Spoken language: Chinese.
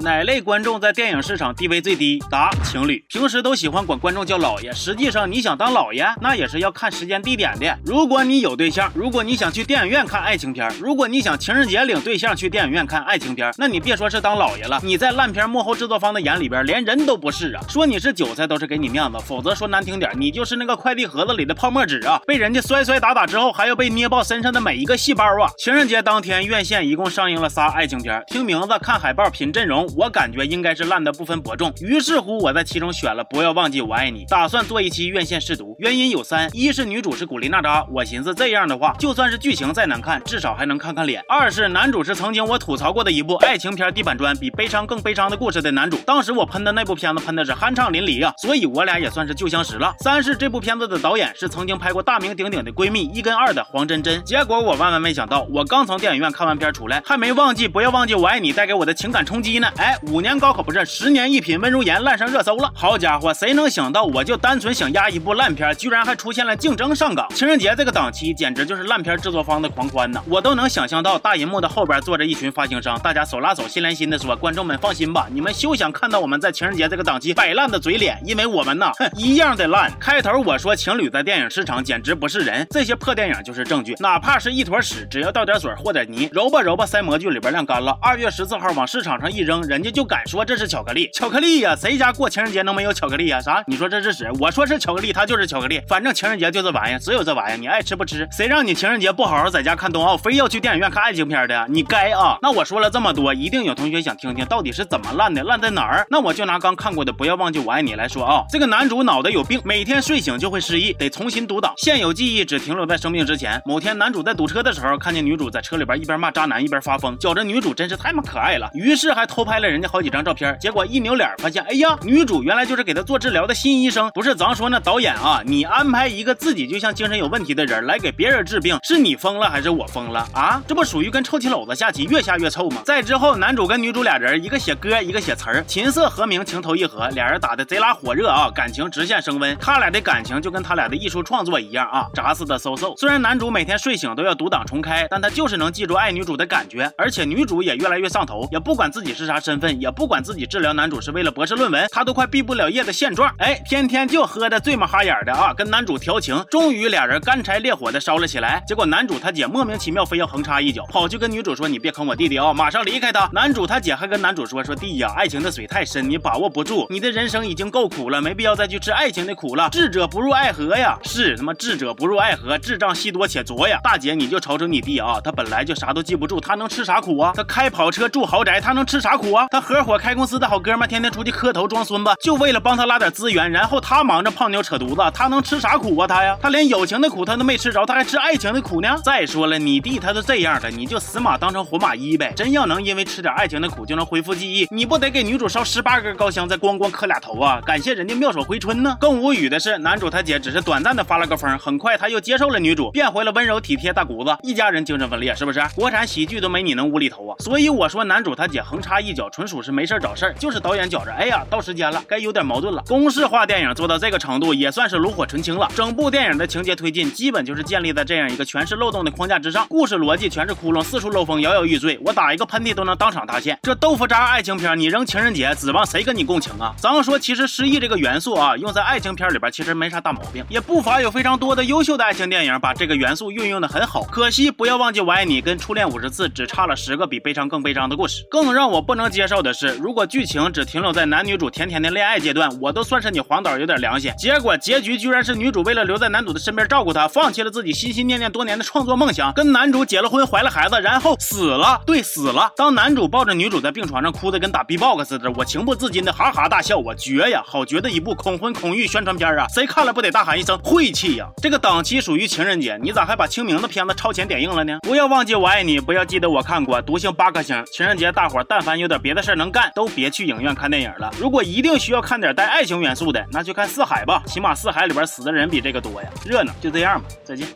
哪类观众在电影市场地位最低？答：情侣。平时都喜欢管观众叫老爷，实际上你想当老爷，那也是要看时间地点的。如果你有对象，如果你想去电影院看爱情片，如果你想情人节领对象去电影院看爱情片，那你别说是当老爷了，你在烂片幕后制作方的眼里边连人都不是啊！说你是韭菜都是给你面子，否则说难听点，你就是那个快递盒子里的泡沫纸啊！被人家摔摔打打之后，还要被捏爆身上的每一个细胞啊！情人节当天，院线一共上映了仨爱情片，听名字、看海报、品阵容，我感觉应该是烂的不分伯仲。于是乎，我在其中选了《不要忘记我爱你》，打算做一期院线试读。原因有三：一是女主是古力娜扎，我寻思这样的话，就算是剧情再难看，至少还能看看脸；二是男主是曾经我吐槽过的一部爱情片地板砖，比悲伤更悲伤的故事的男主，当时我喷的那部片子喷的是酣畅淋漓啊，所以我俩也算是旧相识了。三是这部片子的导演是曾经拍过大名鼎鼎的闺蜜一跟二的黄真真。结果我万万没想到，我刚从电影院看完片出来，还没忘记不要忘记我爱你带给我的情感冲击呢。哎，五年高考不是十年一品温如言烂上热搜了。好家伙，谁能想到我就单纯想压一部烂片，居然还出现了竞争上岗。情人节这个档期简直就是烂片制作方的狂欢呐！我都能想象到大银幕的后边坐着一群发行商，大家手拉手心连心的说：“观众们放心吧，你们休想看到我们在情人节这个档期摆烂的嘴脸，因为我们呐，哼，一样的烂。”开头我说情侣在电影市场简直不是人，这些破电影就是证据。哪怕是一坨屎，只要倒点水和点泥，揉吧揉吧塞模具里边晾干了，二月十四号往市场上一扔，人家就敢说这是巧克力。巧克力呀，谁家过情人节能没有巧克力呀？啥？你说这是屎？我说是巧克力，它就是巧克力。反正情人节就这玩意儿，只有这玩意儿，你爱吃不吃？谁让你情人节不好好在家看冬奥，非要去电影院看爱情片的？你该啊！那我说了这么多，一定有同学想听听到底是怎么烂的，烂在哪儿？那我就拿刚看过的《不要忘记我爱你》来说啊，这个男主脑袋有病，每天睡醒就会失忆，得重新读档，现有记忆只停留在生病之前。某天男主在堵车的时候，看见女主在车里边一边骂渣男一边发疯，觉着女主真是太妈可爱了，于是还偷拍拍了人家好几张照片。结果一扭脸发现，哎呀，女主原来就是给他做治疗的新医生。不是咱说那导演啊，你安排一个自己就像精神有问题的人来给别人治病，是你疯了还是我疯了啊？这不属于跟臭棋篓子下棋，越下越臭吗？再之后，男主跟女主俩人，一个写歌，一个写词，琴瑟和鸣，情投意合，俩人打的贼拉火热啊，感情直线升温。他俩的感情就跟他俩的艺术创作一样啊，扎似的嗖嗖。虽然男主每天睡醒都要读档重开，但他就是能记住爱女主的感觉，而且女主也越来越上头，也不管自己是啥身份，也不管自己治疗男主是为了博士论文，他都快毕不了业的现状。哎，天天就喝的醉么哈眼的啊，跟男主调情，终于俩人干柴烈火的烧了起来。结果男主他姐莫名其妙非要横插一脚，跑去跟女主说：“你别坑我弟弟啊，马上离开他。”男主他姐还跟男主说：“说弟呀，爱情的水太深，你把握不住，你的人生已经够苦了，没必要再去吃爱情的苦了。智者不入爱河呀，是他妈智者不入爱河，智障戏多且浊呀。大姐你就瞅瞅你弟啊，他本来就啥都记不住，他能吃啥苦啊？他开跑车住豪宅，他能吃啥苦他合伙开公司的好哥们，天天出去磕头装孙子，就为了帮他拉点资源，然后他忙着泡妞扯犊子，他能吃啥苦啊？他呀，他连友情的苦他都没吃着，他还吃爱情的苦呢？再说了，你弟他都这样了，你就死马当成活马医呗。真要能因为吃点爱情的苦就能恢复记忆，你不得给女主烧十八根高香，再咣咣磕俩头啊？感谢人家妙手回春呢。更无语的是，男主他姐只是短暂的发了个疯，很快他又接受了女主，变回了温柔体贴大姑子，一家人精神分裂，是不是？国产喜剧都没你能无厘头啊！所以我说男主他姐横插一脚，纯属是没事找事儿，就是导演觉着，哎呀，到时间了，该有点矛盾了。公式化电影做到这个程度，也算是炉火纯青了。整部电影的情节推进，基本就是建立在这样一个全是漏洞的框架之上，故事逻辑全是窟窿，四处漏风，摇摇欲坠。我打一个喷嚏都能当场塌陷。这豆腐渣爱情片，你扔情人节，指望谁跟你共情啊？咱们说，其实失忆这个元素啊，用在爱情片里边，其实没啥大毛病，也不乏有非常多的优秀的爱情电影把这个元素运用的很好。可惜，不要忘记我爱你跟初恋五十次只差了十个比悲伤更悲伤的故事。更让我不能接受的是，如果剧情只停留在男女主甜甜的恋爱阶段，我都算是你黄导有点良心。结果结局居然是女主为了留在男主的身边照顾他，放弃了自己心心念念多年的创作梦想，跟男主结了婚，怀了孩子，然后死了。对，死了。当男主抱着女主在病床上哭的跟打 B-box 似的，我情不自禁的哈哈大笑。我绝呀，好绝的一部恐婚恐育宣传片啊！谁看了不得大喊一声晦气呀？这个档期属于情人节，你咋还把清明的片子超前点映了呢？不要忘记我爱你，不要记得我看过，毒性八颗星。情人节大伙但凡有点别的事儿能干，都别去影院看电影了。如果一定需要看点带爱情元素的，那就看四海吧，起码四海里边死的人比这个多呀，热闹。就这样吧，再见。